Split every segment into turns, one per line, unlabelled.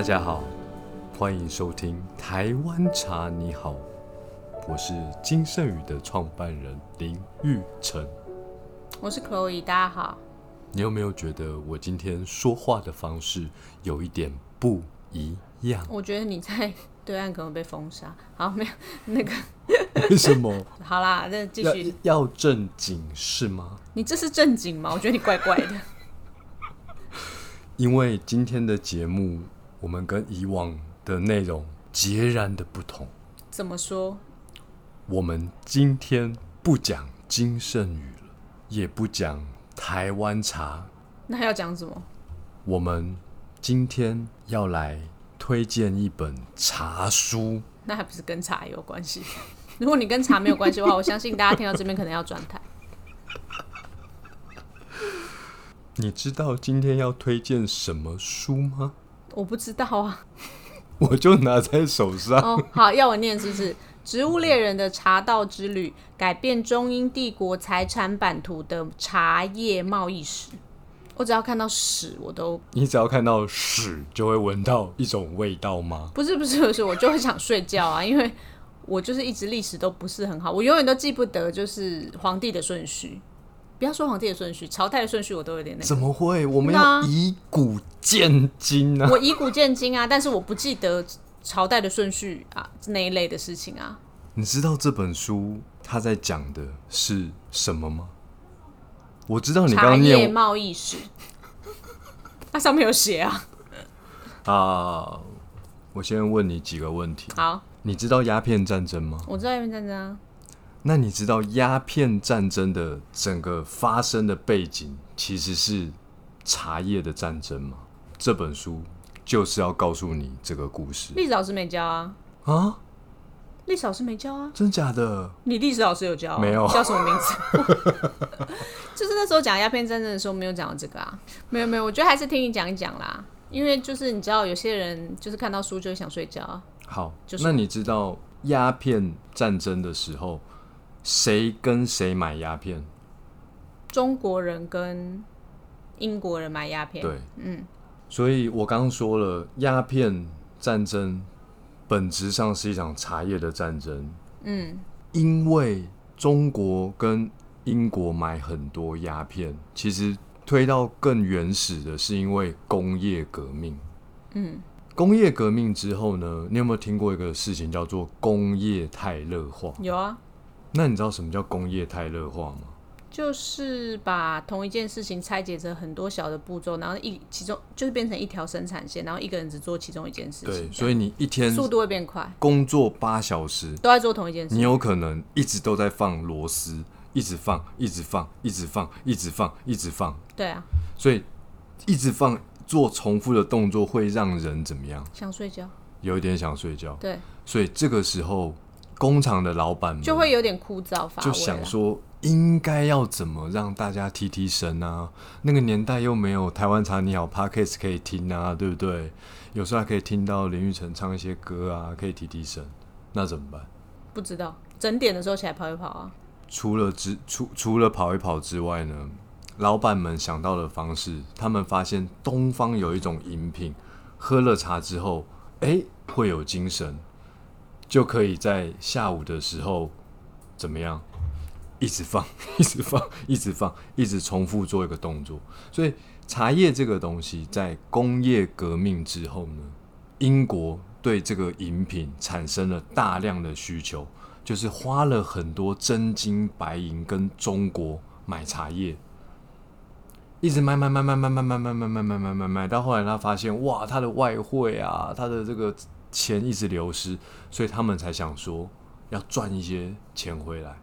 大家好，欢迎收听《台湾茶你好》，我是金盛宇的创办人林玉成。
我是 Chloe，大家好。
你有没有觉得我今天说话的方式有一点不一样？
我觉得你在对岸可能被封杀。好，没有那个，
为什么？
好啦，那继
要
续。
要正经是吗？
你这是正经吗？我觉得你怪怪的。
因为今天的节目，我们跟以往的内容截然的不同。
怎么说？
我们今天不讲金圣宇了，也不讲台湾茶，
那要讲什么？
我们今天要来推荐一本茶书。
那还不是跟茶有关系？如果你跟茶没有关系的话，我相信大家听到这边可能要转台。
你知道今天要推荐什么书吗？
我不知道啊。
我就拿在手上。
哦，好，要我念是不是？《植物猎人的茶道之旅：改变中英帝国财产版图的茶叶贸易史》。我只要看到史，我都
你只要看到屎，就会闻到一种味道吗？
不是不是不是，我就会想睡觉啊，因为我就是一直历史都不是很好，我永远都记不得就是皇帝的顺序。不要说皇帝的顺序，朝代的顺序我都有点那个。
怎么会？我们要以古鉴今啊！
我以古鉴今啊，但是我不记得朝代的顺序啊那一类的事情啊。
你知道这本书它在讲的是什么吗？我知道你刚刚念
贸易史，它上面有写啊。
啊，我先问你几个问题。
好，
你知道鸦片战争吗？
我知道鸦片战争啊，
那你知道鸦片战争的整个发生的背景其实是茶叶的战争吗？这本书就是要告诉你这个故事
历史老师没教啊，
啊！
历史老师没教啊。
真假的？
你历史老师有教、啊？
没有
叫什么名字？就是那时候讲鸦片战争的时候没有讲到这个啊，没有没有，我觉得还是听你讲一讲啦。因为就是你知道，有些人就是看到书就会想睡觉啊。
好，
就是
那你知道鸦片战争的时候，谁跟谁买鸦片？
中国人跟英国人买鸦片，
对，
嗯，
所以我刚刚说了，鸦片战争本质上是一场茶叶的战争。
嗯，
因为中国跟英国买很多鸦片，其实推到更原始的是因为工业革命。
嗯，
工业革命之后呢，你有没有听过一个事情叫做工业泰勒化？
有啊，
那你知道什么叫工业泰勒化吗？
就是把同一件事情拆解成很多小的步骤，然后一其中就是变成一条生产线，然后一个人只做其中一件事情，
对，所以你一天
速度会变快，
工作八小时，
都在做同一件事
你。有可能一直都在放螺丝，一直放，一直放，一直放，一直放，一直放，
对啊，
所以一直放做重复的动作会让人怎么样？
想睡觉，
有一点想睡觉。
对，
所以这个时候，工厂的老板们
就会有点枯燥乏味
就。想说，应该要怎么让大家提提神啊？那个年代又没有台湾茶你好 Podcast 可以听啊，对不对？有时候还可以听到林育成唱一些歌啊，可以提提神。那怎么办？
不知道整点的时候起来跑一跑啊，
除了之除除了跑一跑之外呢，老板们想到的方式，他们发现东方有一种饮品，喝了茶之后，哎，会有精神，就可以在下午的时候怎么样，一直放，一直放，一直放，一直重复做一个动作。所以茶叶这个东西，在工业革命之后呢，英国对这个饮品产生了大量的需求。就是花了很多真金白银跟中国买茶叶，一直买买买买买买买买买买买买买，到后来他发现哇，他的外汇啊，他的这个钱一直流失，所以他们才想说要赚一些钱回来，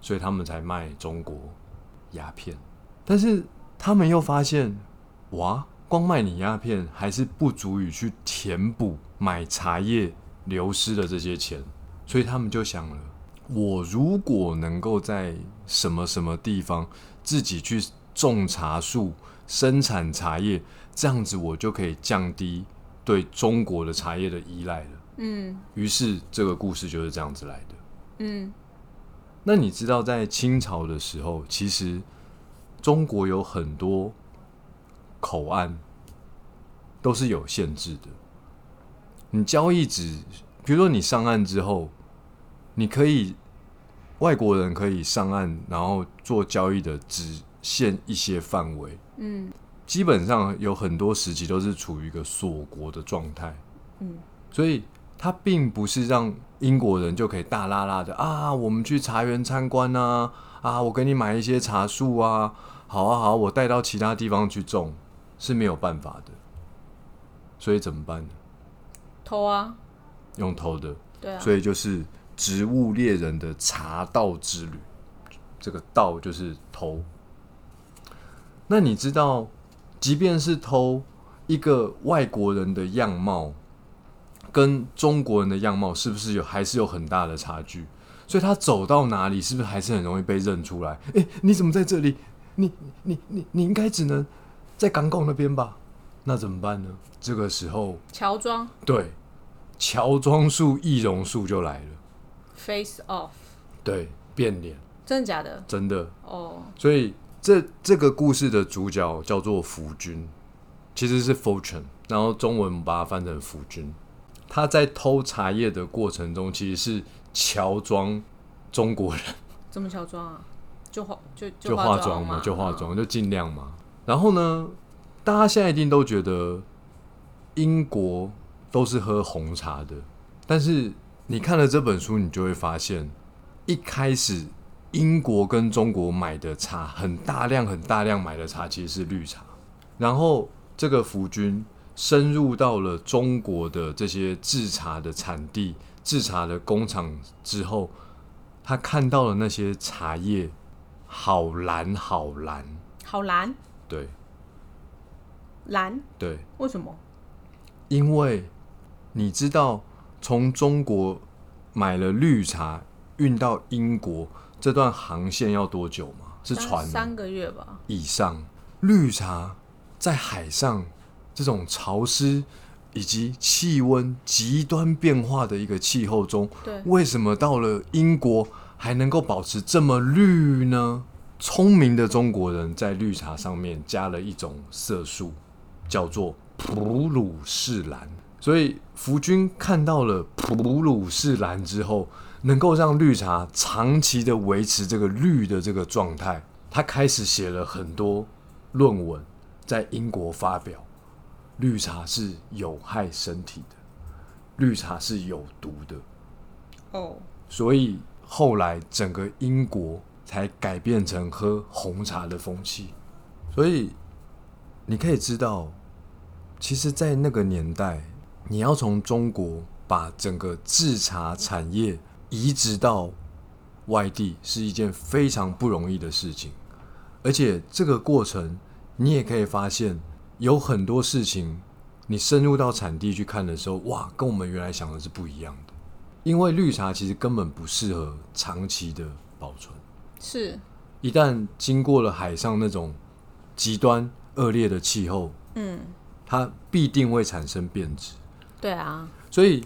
所以他们才卖中国鸦片。但是他们又发现，哇，光卖你鸦片还是不足以去填补买茶叶流失的这些钱。所以他们就想了，我如果能够在什么什么地方自己去种茶树、生产茶叶，这样子我就可以降低对中国的茶叶的依赖了。
嗯
于是这个故事就是这样子来的。
嗯，
那你知道，在清朝的时候，其实中国有很多口岸都是有限制的。你交易只，比如说你上岸之后，你可以外国人可以上岸，然后做交易的只限一些范围。
嗯
基本上有很多时期都是处于一个锁国的状态，
嗯，
所以它并不是让英国人就可以大拉拉的啊，我们去茶园参观啊，啊，我给你买一些茶树啊，好啊好，我带到其他地方去种是没有办法的，所以怎么办呢？
偷啊，
用偷的，
对啊，
所以就是植物猎人的茶道之旅，这个道就是偷。那你知道，即便是偷一个外国人的样貌，跟中国人的样貌是不是有还是有很大的差距？所以他走到哪里，是不是还是很容易被认出来？诶，你怎么在这里？你你你你应该只能在港口那边吧？那怎么办呢？这个时候，
乔装
对，乔装术、易容术就来了。
face off，
对，变脸，
真的假的？
真的。
哦，
所以这这个故事的主角叫做福君，其实是 Fortune，然后中文把它翻成福君。他在偷茶叶的过程中，其实是乔装中国人，
怎么乔装啊？就化就
就
化
化妆嘛，就化
嗯。
妆，就尽量嘛。然后呢，大家现在一定都觉得英国都是喝红茶的，但是你看了这本书，你就会发现，一开始英国跟中国买的茶，很大量、很大量买的茶其实是绿茶。然后这个福君深入到了中国的这些制茶的产地、制茶的工厂之后，他看到了那些茶叶好蓝好蓝，
好蓝？
对。
蓝，
对，
为什么？
因为你知道从中国买了绿茶运到英国这段航线要多久吗？是船
三个月吧。
以上。绿茶在海上这种潮湿以及气温极端变化的一个气候中，
对，
为什么到了英国还能够保持这么绿呢？聪明的中国人在绿茶上面加了一种色素，叫做普鲁士蓝。所以福君看到了普鲁士蓝之后，能够让绿茶长期的维持这个绿的这个状态，他开始写了很多论文，在英国发表。绿茶是有害身体的，绿茶是有毒的。
哦，
所以后来整个英国才改变成喝红茶的风气。所以你可以知道，其实，在那个年代，你要从中国把整个制茶产业移植到外地，是一件非常不容易的事情。而且这个过程，你也可以发现，有很多事情，你深入到产地去看的时候，哇，跟我们原来想的是不一样的。因为绿茶其实根本不适合长期的保存，
是，
一旦经过了海上那种极端恶劣的气候，
嗯，
它必定会产生变质。
对啊，
所以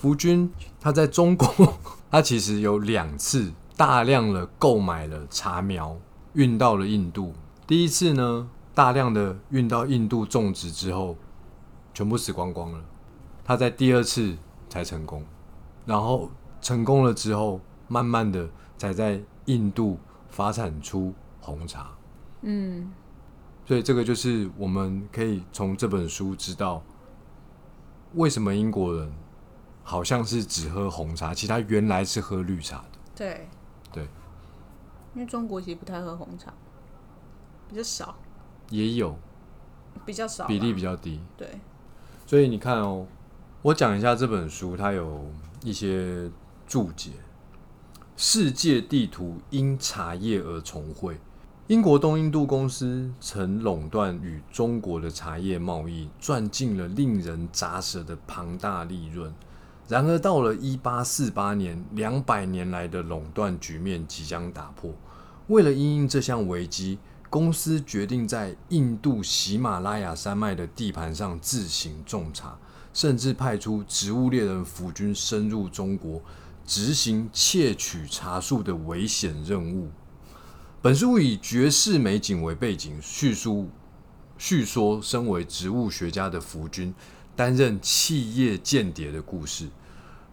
福军他在中国，他其实有两次大量的购买了茶苗，运到了印度。第一次呢，大量的运到印度种植之后，全部死光光了。他在第二次才成功，然后成功了之后，慢慢的才在印度发展出红茶。
嗯，
所以这个就是我们可以从这本书知道，为什么英国人好像是只喝红茶，其实他原来是喝绿茶的。
对，
对，
因为中国其实不太喝红茶，比较少，
也有
比较少，
比例比较低。
对，
所以你看哦，我讲一下这本书，它有一些注解。世界地图因茶叶而重绘。英国东印度公司曾垄断与中国的茶叶贸易，赚进了令人咂舌的庞大利润。然而，到了一八四八年，两百年来的垄断局面即将打破。为了因应这项危机，公司决定在印度喜马拉雅山脉的地盘上自行种茶，甚至派出植物猎人福军深入中国，执行窃取茶树的危险任务。本书以绝世美景为背景，叙述叙说身为植物学家的福军担任企业间谍的故事。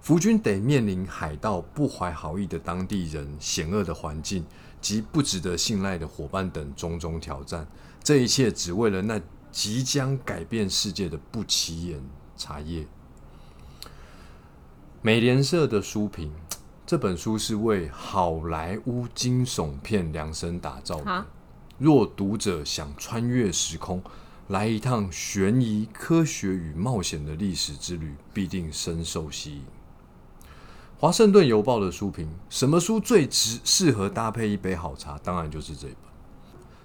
福军得面临海盗不怀好意的当地人、险恶的环境及不值得信赖的伙伴等种种挑战。这一切只为了那即将改变世界的不起眼茶叶。美联社的书评，这本书是为好莱坞惊悚片量身打造的。若读者想穿越时空，来一趟悬疑、科学与冒险的历史之旅，必定深受吸引。华盛顿邮报的书评：什么书最值适合搭配一杯好茶？当然就是这本。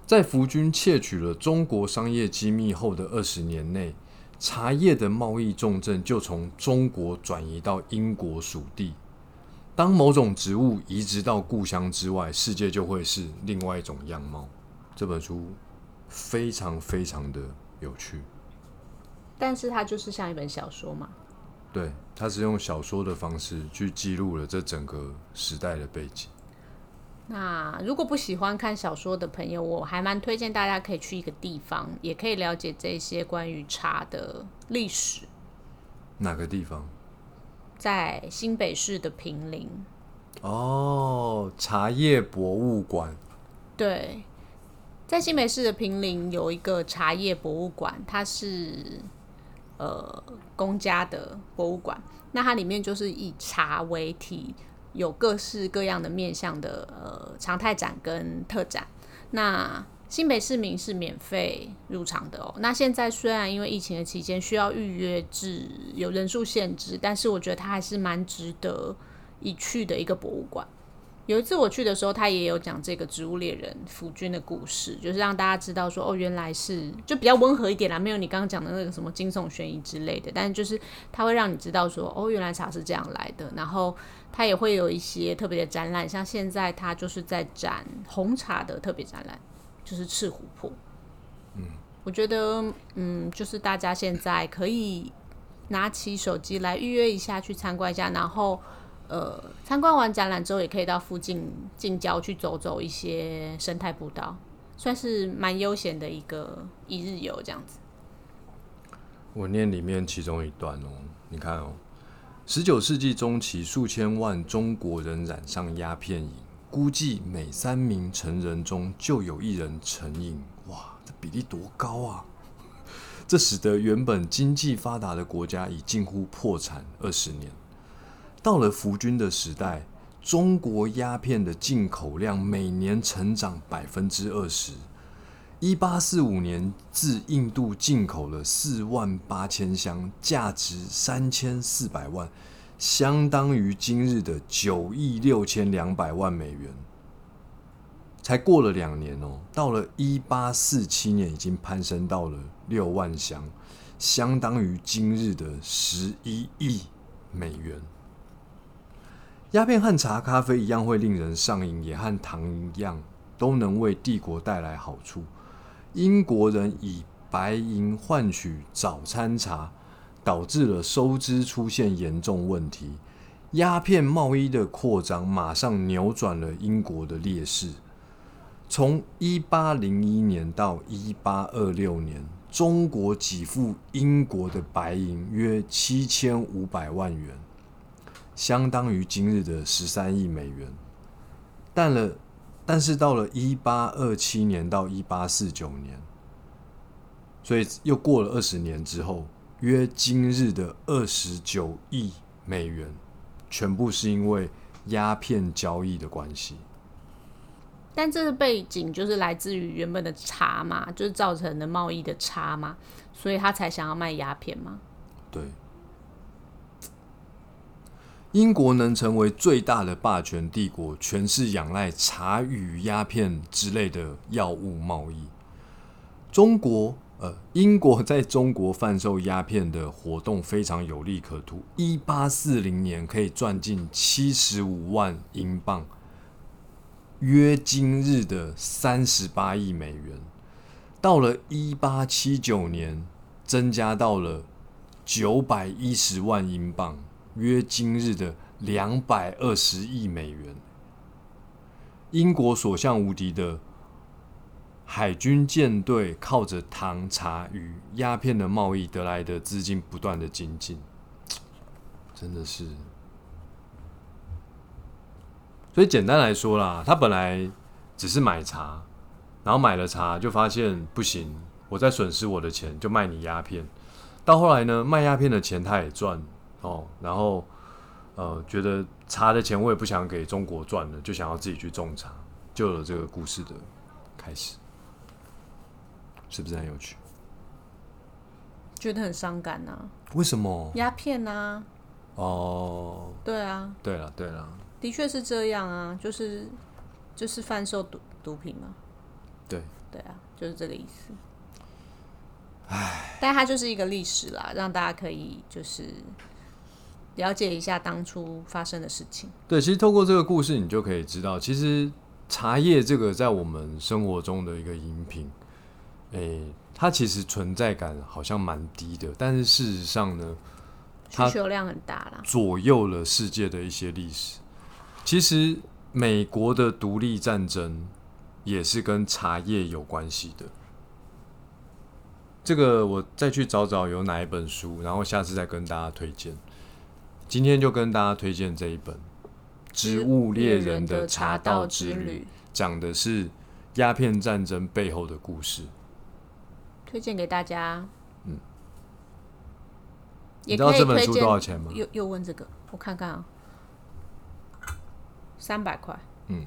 在福军窃取了中国商业机密后的二十年内。茶叶的贸易重镇就从中国转移到英国属地。当某种植物移植到故乡之外，世界就会是另外一种样貌。这本书非常非常的有趣，
但是它就是像一本小说嘛？
对，他是用小说的方式去记录了这整个时代的背景。
那如果不喜欢看小说的朋友，我还蛮推荐大家可以去一个地方，也可以了解这些关于茶的历史。
哪个地方？
在新北市的平林。
哦，茶叶博物馆。
对，在新北市的平林有一个茶叶博物馆，它是呃公家的博物馆，那它里面就是以茶为题。有各式各样的面向的呃常态展跟特展，那新北市民是免费入场的哦。那现在虽然因为疫情的期间需要预约制，有人数限制，但是我觉得它还是蛮值得一去的一个博物馆。有一次我去的时候，他也有讲这个植物猎人福君的故事，就是让大家知道说，哦，原来是就比较温和一点啦，没有你刚刚讲的那个什么惊悚悬疑之类的，但是就是他会让你知道说，哦，原来茶是这样来的。然后他也会有一些特别的展览，像现在他就是在展红茶的特别展览，就是赤琥珀。嗯，我觉得，嗯，就是大家现在可以拿起手机来预约一下，去参观一下，然后。呃，参观完展览之后，也可以到附近近郊去走走一些生态步道，算是蛮悠闲的一个一日游这样子。
我念里面其中一段哦，你看哦，十九世纪中期，数千万中国人染上鸦片瘾，估计每三名成人中就有一人成瘾。哇，这比例多高啊！这使得原本经济发达的国家已近乎破产二十年。到了福军的时代，中国鸦片的进口量每年成长百分之二十。一八四五年，自印度进口了四万八千箱，价值三千四百万，相当于今日的九亿六千两百万美元。才过了两年哦，到了一八四七年，已经攀升到了六万箱，相当于今日的十一亿美元。鸦片和茶、咖啡一样会令人上瘾，也和糖一样都能为帝国带来好处。英国人以白银换取早餐茶，导致了收支出现严重问题。鸦片贸易的扩张马上扭转了英国的劣势。从一八零一年到一八二六年，中国给付英国的白银约七千五百万元。相当于今日的十三亿美元，但了，但是到了一八二七年到一八四九年，所以又过了二十年之后，约今日的二十九亿美元，全部是因为鸦片交易的关系。
但这个背景就是来自于原本的差嘛，就是造成的贸易的差嘛，所以他才想要卖鸦片嘛。
对。英国能成为最大的霸权帝国，全是仰赖茶与鸦片之类的药物贸易。中国，呃，英国在中国贩售鸦片的活动非常有利可图。一八四零年可以赚进七十五万英镑，约今日的三十八亿美元。到了一八七九年，增加到了九百一十万英镑。约今日的两百二十亿美元。英国所向无敌的海军舰队靠着糖茶与鸦片的贸易得来的资金不断的精进，真的是。所以简单来说啦，他本来只是买茶，然后买了茶就发现不行，我在损失我的钱，就卖你鸦片。到后来呢，卖鸦片的钱他也赚哦，然后呃，觉得茶的钱我也不想给中国赚了，就想要自己去种茶，就有了这个故事的开始，是不是很有趣？
觉得很伤感呐、
为什么？
鸦片呐，
哦，
对啊，
对了对了，
的确是这样啊，就是就是贩售毒毒品嘛，
对，
对啊，就是这个意思。唉，但它就是一个历史啦，让大家可以就是了解一下当初发生的事情。
对，其实透过这个故事，你就可以知道，其实茶叶这个在我们生活中的一个饮品，诶、它其实存在感好像蛮低的，但是事实上呢，
需求量很大啦，
左右了世界的一些历史。其实美国的独立战争也是跟茶叶有关系的。这个我再去找找有哪一本书，然后下次再跟大家推荐。今天就跟大家推荐这一本《植物猎人的茶道之旅》，讲的是鸦片战争背后的故事。
推荐给大家。
嗯，你知道这本书多少钱吗？
又又问这个，我看看啊，三百块。
嗯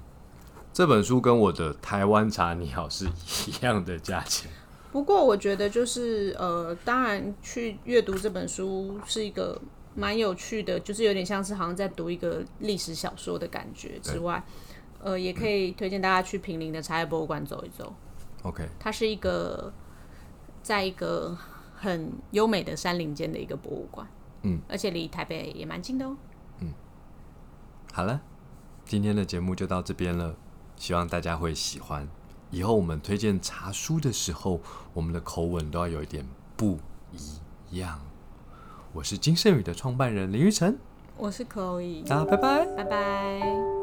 这本书跟我的《台湾茶你好》是一样的价钱。
不过我觉得就是呃，当然去阅读这本书是一个蛮有趣的，就是有点像是好像在读一个历史小说的感觉之外，呃，也可以推荐大家去平林的茶叶博物馆走一走。
OK，
它是一个在一个很优美的山林间的一个博物馆，
嗯，
而且离台北也蛮近的哦。
嗯好了，今天的节目就到这边了，希望大家会喜欢。以后我们推荐茶书的时候，我们的口吻都要有一点不一样。我是金盛宇的创办人林玉成，
我是 Chloe，
大家拜拜。
拜拜。